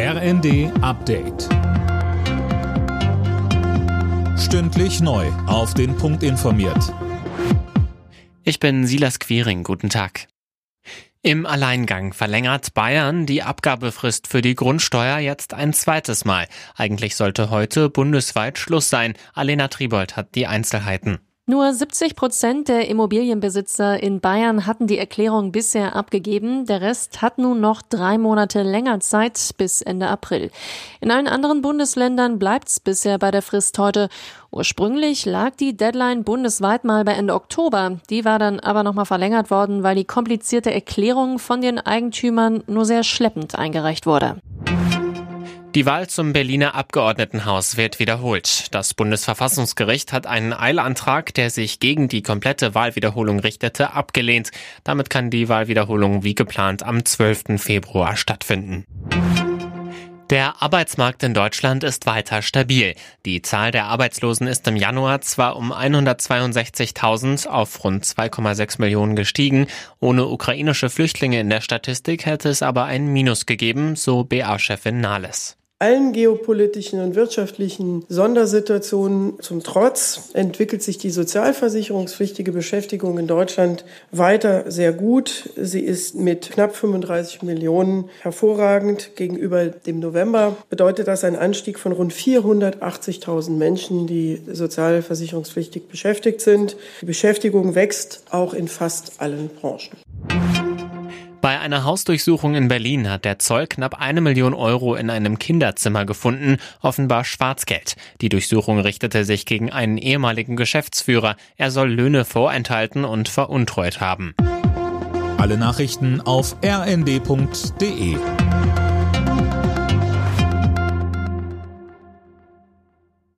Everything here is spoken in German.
RND Update. Stündlich neu. Auf den Punkt informiert. Ich bin Silas Quiring. Guten Tag. Im Alleingang verlängert Bayern die Abgabefrist für die Grundsteuer jetzt ein zweites Mal. Eigentlich sollte heute bundesweit Schluss sein. Alena Tribold hat die Einzelheiten. Nur 70 Prozent der Immobilienbesitzer in Bayern hatten die Erklärung bisher abgegeben. Der Rest hat nun noch drei Monate länger Zeit bis Ende April. In allen anderen Bundesländern bleibt's bisher bei der Frist heute. Ursprünglich lag die Deadline bundesweit mal bei Ende Oktober. Die war dann aber nochmal verlängert worden, weil die komplizierte Erklärung von den Eigentümern nur sehr schleppend eingereicht wurde. Die Wahl zum Berliner Abgeordnetenhaus wird wiederholt. Das Bundesverfassungsgericht hat einen Eilantrag, der sich gegen die komplette Wahlwiederholung richtete, abgelehnt. Damit kann die Wahlwiederholung wie geplant am 12. Februar stattfinden. Der Arbeitsmarkt in Deutschland ist weiter stabil. Die Zahl der Arbeitslosen ist im Januar zwar um 162.000 auf rund 2,6 Millionen gestiegen. Ohne ukrainische Flüchtlinge in der Statistik hätte es aber ein Minus gegeben, so BA-Chefin Nahles. Allen geopolitischen und wirtschaftlichen Sondersituationen zum Trotz entwickelt sich die sozialversicherungspflichtige Beschäftigung in Deutschland weiter sehr gut. Sie ist mit knapp 35 Millionen hervorragend. Gegenüber dem November bedeutet das ein Anstieg von rund 480.000 Menschen, die sozialversicherungspflichtig beschäftigt sind. Die Beschäftigung wächst auch in fast allen Branchen. Bei einer Hausdurchsuchung in Berlin hat der Zoll knapp eine Million Euro in einem Kinderzimmer gefunden, offenbar Schwarzgeld. Die Durchsuchung richtete sich gegen einen ehemaligen Geschäftsführer. Er soll Löhne vorenthalten und veruntreut haben. Alle Nachrichten auf rnd.de